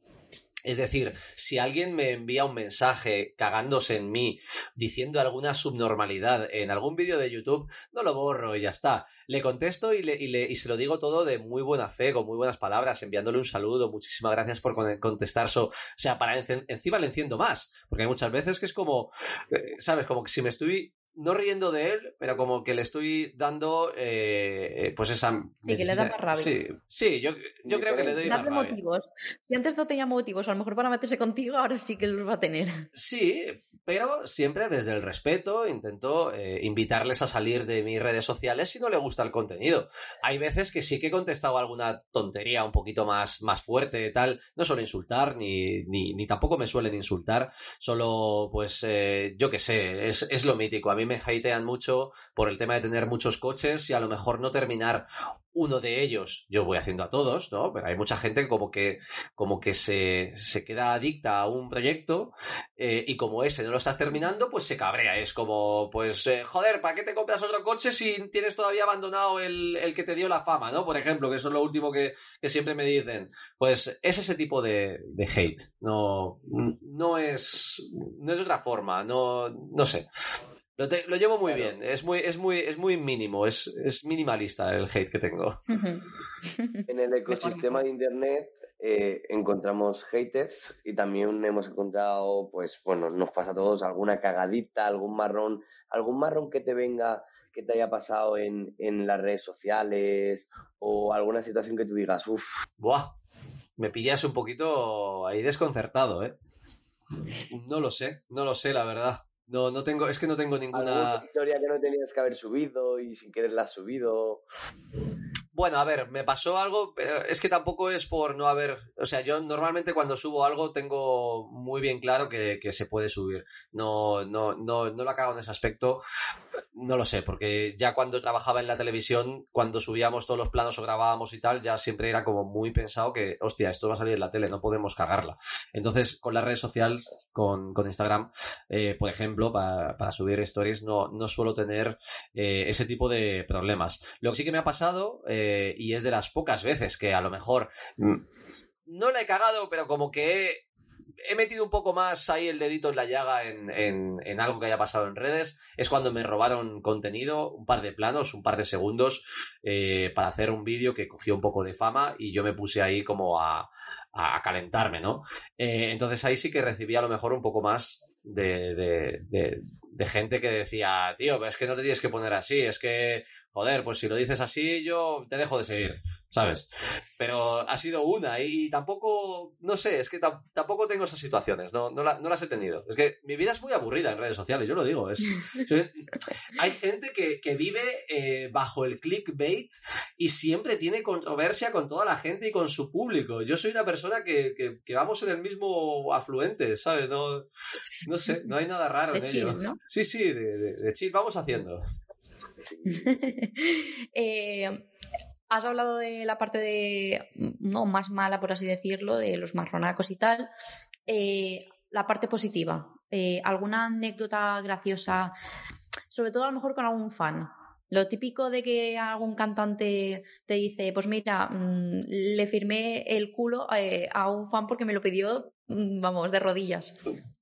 es decir, si alguien me envía un mensaje cagándose en mí, diciendo alguna subnormalidad en algún vídeo de YouTube, no lo borro y ya está. Le contesto y, le, y, le, y se lo digo todo de muy buena fe, con muy buenas palabras, enviándole un saludo, muchísimas gracias por contestar. o sea, para encima le enciendo más, porque hay muchas veces que es como, eh, ¿sabes? Como que si me estoy no riendo de él, pero como que le estoy dando, eh, pues esa... Sí, que le da más rabia. Sí, sí yo, yo creo que le doy Darle más motivos. Si antes no tenía motivos, a lo mejor para meterse contigo, ahora sí que los va a tener. Sí, pero siempre desde el respeto intento eh, invitarles a salir de mis redes sociales si no le gusta el contenido. Hay veces que sí que he contestado alguna tontería un poquito más, más fuerte, tal. No suelo insultar, ni, ni, ni tampoco me suelen insultar. Solo, pues, eh, yo qué sé, es, es lo mítico. A mí me hatean mucho por el tema de tener muchos coches y a lo mejor no terminar uno de ellos, yo voy haciendo a todos, ¿no? Pero hay mucha gente como que, como que se, se queda adicta a un proyecto eh, y como ese no lo estás terminando, pues se cabrea. Es como, pues, eh, joder, ¿para qué te compras otro coche si tienes todavía abandonado el, el, que te dio la fama, ¿no? Por ejemplo, que eso es lo último que, que siempre me dicen. Pues es ese tipo de, de hate. No, no es, no es otra forma, no, no sé. Lo, te, lo, llevo muy claro. bien, es muy, es muy, es muy mínimo, es, es minimalista el hate que tengo. en el ecosistema de internet eh, encontramos haters y también hemos encontrado, pues bueno, nos pasa a todos alguna cagadita, algún marrón, algún marrón que te venga, que te haya pasado en, en las redes sociales o alguna situación que tú digas, uff. Buah, me pillas un poquito ahí desconcertado, ¿eh? No lo sé, no lo sé, la verdad. No, no tengo, es que no tengo ninguna. ¿Alguna historia que no tenías que haber subido y sin querer la has subido? Bueno, a ver, me pasó algo, pero es que tampoco es por no haber. O sea, yo normalmente cuando subo algo tengo muy bien claro que, que se puede subir. No, no, no, no lo acabo en ese aspecto. No lo sé, porque ya cuando trabajaba en la televisión, cuando subíamos todos los planos o grabábamos y tal, ya siempre era como muy pensado que, hostia, esto va a salir en la tele, no podemos cagarla. Entonces, con las redes sociales, con, con Instagram, eh, por ejemplo, para, para, subir stories, no, no suelo tener eh, ese tipo de problemas. Lo que sí que me ha pasado, eh, y es de las pocas veces que a lo mejor no la he cagado, pero como que he, he metido un poco más ahí el dedito en la llaga en, en, en, algo que haya pasado en redes. Es cuando me robaron contenido, un par de planos, un par de segundos, eh, para hacer un vídeo que cogió un poco de fama y yo me puse ahí como a, a calentarme, ¿no? Eh, entonces ahí sí que recibí a lo mejor un poco más de, de, de, de gente que decía, tío, es que no te tienes que poner así, es que joder, pues si lo dices así, yo te dejo de seguir, ¿sabes? Pero ha sido una y tampoco, no sé, es que tampoco tengo esas situaciones, no, no, la, no, las he tenido. Es que mi vida es muy aburrida en redes sociales, yo lo digo. Es, hay gente que, que vive eh, bajo el clickbait y siempre tiene controversia con toda la gente y con su público. Yo soy una persona que, que, que vamos en el mismo afluente, ¿sabes? No, no sé, no hay nada raro de en chill, ello. ¿no? Sí, sí, de, de, de chill, vamos haciendo. eh, has hablado de la parte de no más mala por así decirlo de los marronacos y tal eh, la parte positiva eh, alguna anécdota graciosa sobre todo a lo mejor con algún fan lo típico de que algún cantante te dice, pues mira, mmm, le firmé el culo eh, a un fan porque me lo pidió, mmm, vamos, de rodillas.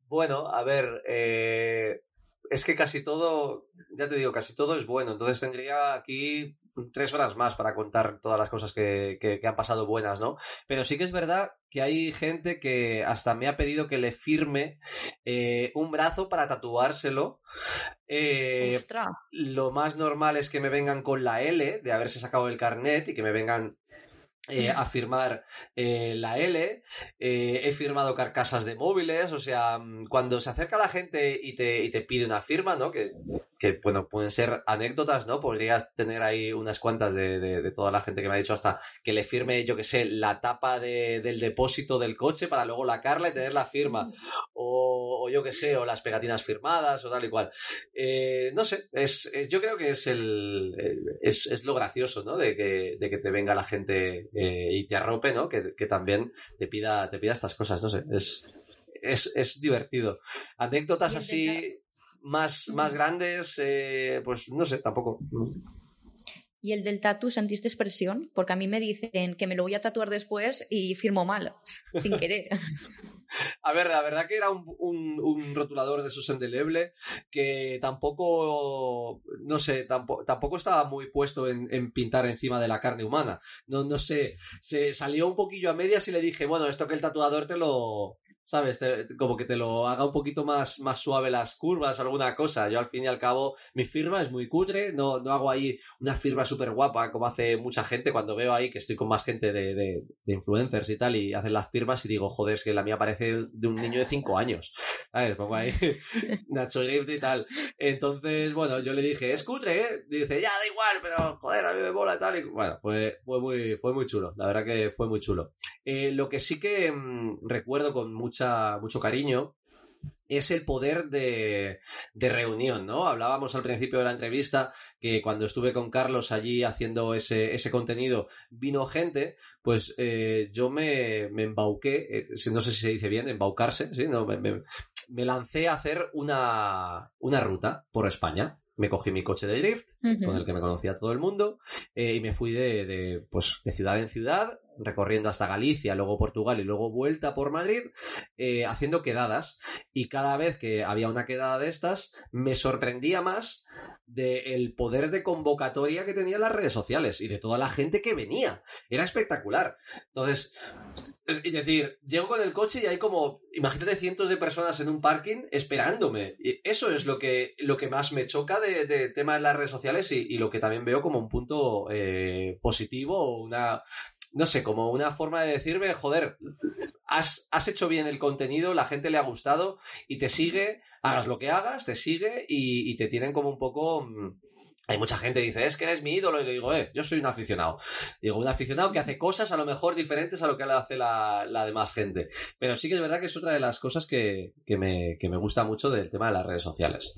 Bueno, a ver, es que casi todo, ya te digo, casi todo es bueno. Entonces tendría aquí tres horas más para contar todas las cosas que, que, que, han pasado buenas, ¿no? Pero sí que es verdad que hay gente que hasta me ha pedido que le firme eh, un brazo para tatuárselo. Eh, lo más normal es que me vengan con la L de haberse sacado el carnet y que me vengan eh, a firmar eh, la L, eh, he firmado carcasas de móviles, o sea, cuando se acerca la gente y te, y te pide una firma, ¿no? Que, que, bueno, pueden ser anécdotas, ¿no? Podrías tener ahí unas cuantas de, de, de toda la gente que me ha dicho hasta que le firme, yo que sé, la tapa de, del depósito del coche para luego lacarla y tener la firma, o, o yo que sé, o las pegatinas firmadas, o tal y cual. Eh, no sé, es, es, yo creo que es el, es, es lo gracioso, ¿no? De que, de que te venga la gente eh, y te arrope, ¿no? Que, que, también te pida, te pida estas cosas, no sé, es, es, es divertido. Anécdotas así más, más grandes, eh, pues no sé, tampoco. ¿Y el del tatu sentiste expresión? Porque a mí me dicen que me lo voy a tatuar después y firmo mal, sin querer. A ver, la verdad que era un, un, rotulador de esos endeleble que tampoco, no sé, tampoco, tampoco estaba muy puesto en, pintar encima de la carne humana. No, no sé, se salió un poquillo a medias y le dije, bueno, esto que el tatuador te lo, ¿sabes? Como que te lo haga un poquito más, más suave las curvas, alguna cosa. Yo al fin y al cabo, mi firma es muy cutre, no, no hago ahí una firma súper guapa como hace mucha gente cuando veo ahí que estoy con más gente de, de, de, influencers y tal y hacen las firmas y digo, joder, es que la mía parece de un niño de 5 años. ¿Sabes? Pongo ahí Nacho Grift y tal. Entonces, bueno, yo le dije, es cutre, ¿eh? Dice, ya, da igual, pero joder, a mí me mola y tal. Y bueno, fue, fue, muy, fue muy chulo, la verdad que fue muy chulo. Eh, lo que sí que mmm, recuerdo con mucho mucha, mucho cariño es el poder de, de, reunión, ¿no? Hablábamos al principio de la entrevista que cuando estuve con Carlos allí haciendo ese, ese contenido, vino gente, pues eh, yo me, me embauqué, eh, no sé si se dice bien, embaucarse, ¿sí? No, me, me, me lancé a hacer una, una ruta por España me cogí mi coche de drift, uh -huh. con el que me conocía todo el mundo, eh, y me fui de, de, pues, de ciudad en ciudad, recorriendo hasta Galicia, luego Portugal y luego vuelta por Madrid, eh, haciendo quedadas. Y cada vez que había una quedada de estas, me sorprendía más del poder de convocatoria que tenían las redes sociales y de toda la gente que venía. Era espectacular. Entonces, es decir, llego con el coche y hay como, imagínate, cientos de personas en un parking esperándome. Eso es lo que, lo que más me choca de, de tema de las redes sociales y, y, lo que también veo como un punto eh, positivo o una, no sé, como una forma de decirme, joder, has, has, hecho bien el contenido, la gente le ha gustado y te sigue, hagas lo que hagas, te sigue y, y te tienen como un poco... Hay mucha gente que dice, es que eres mi ídolo, y le digo, eh, yo soy un aficionado. Digo, un aficionado que hace cosas a lo mejor diferentes a lo que hace la, la demás gente. Pero sí que es verdad que es otra de las cosas que, que, me, que me gusta mucho del tema de las redes sociales.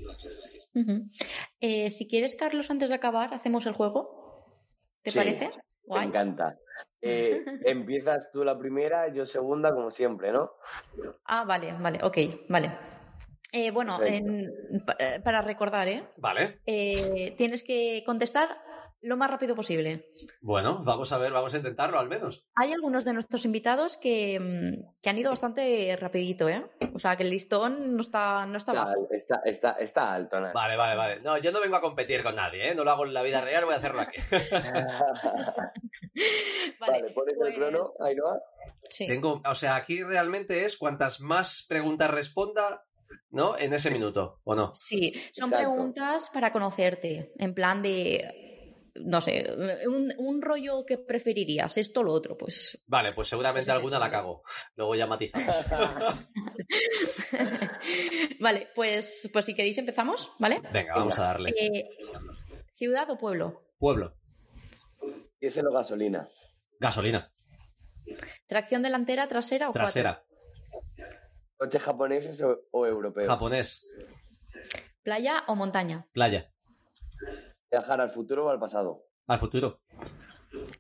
Uh -huh. eh, si quieres, Carlos, antes de acabar, hacemos el juego. ¿Te sí, parece? Me encanta. Eh, empiezas tú la primera, yo segunda, como siempre, ¿no? Ah, vale, vale, ok, vale. Eh, bueno, en, para recordar, ¿eh? Vale. Eh, tienes que contestar lo más rápido posible. Bueno, vamos a ver, vamos a intentarlo al menos. Hay algunos de nuestros invitados que, mm, que han ido bastante rapidito, ¿eh? O sea, que el listón no está, no está, está bajo. Está, está, está alto, ¿no? Vale, vale, vale. No, yo no vengo a competir con nadie, ¿eh? No lo hago en la vida real, voy a hacerlo aquí. vale, vale pones pues... el crono, Ainhoa. Sí. Tengo, o sea, aquí realmente es cuantas más preguntas responda, ¿no? En ese minuto, ¿o no? Sí, son Exacto. preguntas para conocerte, en plan de no sé, un, un, rollo que preferirías, esto o lo otro, pues. Vale, pues seguramente pues alguna la cago. Luego ya matizamos. vale, pues, pues si queréis empezamos, ¿vale? Venga, vamos a darle. Eh, ¿Ciudad o pueblo? Pueblo. Diéselo gasolina. Gasolina. ¿Tracción delantera, trasera o Trasera. Cuatro? ¿Coches japoneses o, o europeos? Japonés. ¿Playa o montaña? Playa. ¿Viajar al futuro o al pasado? Al futuro.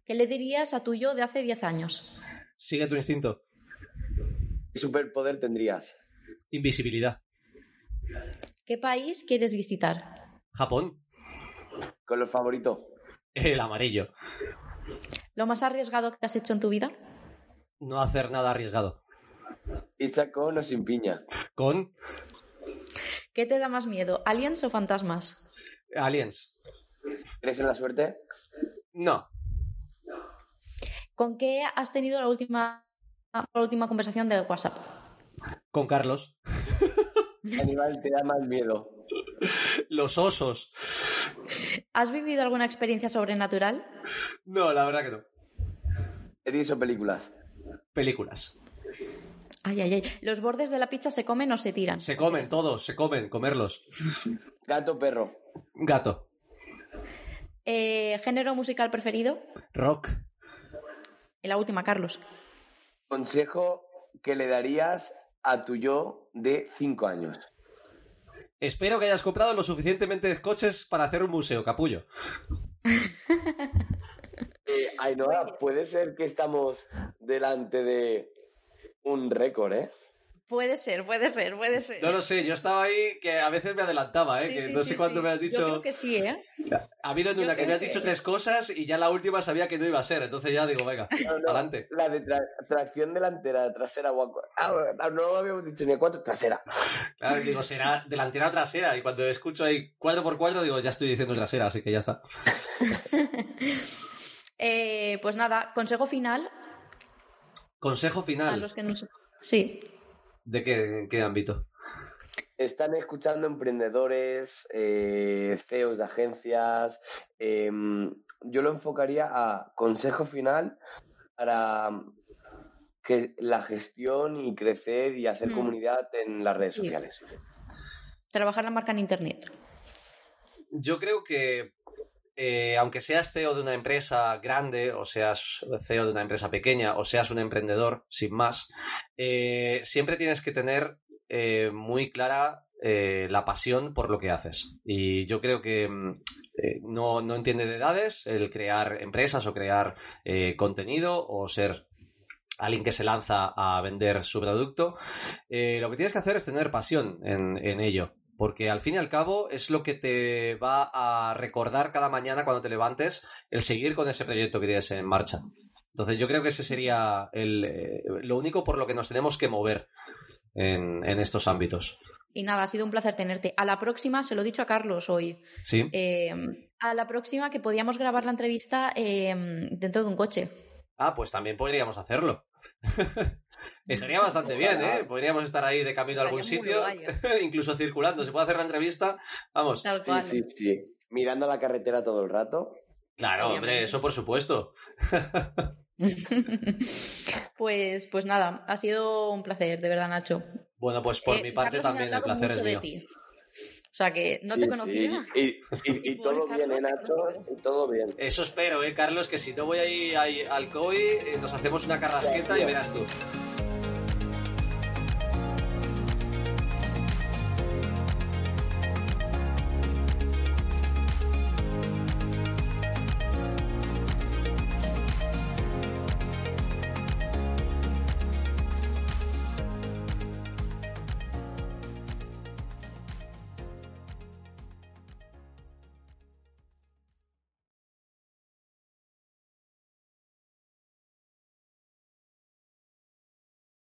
¿Qué le dirías a tu yo de hace 10 años? Sigue tu instinto. ¿Qué superpoder tendrías? Invisibilidad. ¿Qué país quieres visitar? Japón. ¿Color favorito? El amarillo. ¿Lo más arriesgado que has hecho en tu vida? No hacer nada arriesgado. ¿Pizza con o sin piña? Con. ¿Qué te da más miedo, aliens o fantasmas? Aliens. ¿Crees en la suerte? No. ¿Con qué has tenido la última, la última conversación de WhatsApp? Con Carlos. ¿Qué animal te da más miedo? Los osos. ¿Has vivido alguna experiencia sobrenatural? No, la verdad que no. ¿Series o películas? Películas. Ay, ay, ay. ¿Los bordes de la pizza se comen o se tiran? Se comen, todos, se comen, comerlos. ¿Gato o perro? Gato. Eh, ¿Género musical preferido? Rock. Y la última, Carlos. Consejo que le darías a tu yo de 5 años. Espero que hayas comprado lo suficientemente de coches para hacer un museo, capullo. eh, Ainhoa, puede ser que estamos delante de un récord, ¿eh? Puede ser, puede ser, puede ser. No lo sé, yo estaba ahí que a veces me adelantaba, ¿eh? Sí, que sí, no sí, sé cuánto sí. me has dicho. Yo creo que sí, ¿eh? Ha habido en una que me has que- dicho tres cosas y ya la última sabía que no iba a ser, entonces ya digo, venga, No, no, adelante. La de tra- tracción delantera, trasera o a cua- Ah, no habíamos dicho ni a cuatro, trasera. Claro, digo, será delantera o trasera. Y cuando escucho ahí cuatro por cuatro, digo, ya estoy diciendo trasera, así que ya está. Eh, pues nada, consejo final Consejo a final. los que nos. Sí. ¿De qué, en qué ámbito? Están escuchando emprendedores, eh, CEOs de agencias. eh, yo lo enfocaría a consejo final para que la gestión y crecer y hacer Mm. comunidad en las redes Sí. sociales. Trabajar la marca en internet. Yo creo que, eh, aunque seas CEO de una empresa grande, o seas CEO de una empresa pequeña, o seas un emprendedor, sin más, eh, siempre tienes que tener eh, muy clara la pasión por lo que haces. Y yo creo que mm, no, no, entiende de edades el crear empresas o crear contenido o ser alguien que se lanza a vender su producto. lo que tienes que hacer es tener pasión en, en ello. Porque al fin y al cabo es lo que te va a recordar cada mañana cuando te levantes el seguir con ese proyecto que tienes en marcha. Entonces yo creo que ese sería el, eh, lo único por lo que nos tenemos que mover en, estos ámbitos. Y nada, ha sido un placer tenerte. A la próxima, se lo he dicho a Carlos hoy. Sí. Eh, a la próxima que podíamos grabar la entrevista eh, dentro de un coche. Ah, pues también podríamos hacerlo. Estaría bastante bien, ¿eh? Podríamos estar ahí de camino a algún sitio, incluso circulando. Se puede hacer la entrevista, vamos. Sí, sí, sí. Mirando la carretera todo el rato. Claro, hombre, eso por supuesto. pues, pues nada, ha sido un placer, de verdad, Nacho. Bueno, pues por eh, mi parte también el placer es mío. O sea que no te conocía. Y, todo bien, ¿eh, Nacho? Y todo bien. Eso espero, ¿eh, Carlos? Que si no voy ahí, ahí al COI, eh, nos hacemos una carrasqueta y verás tú.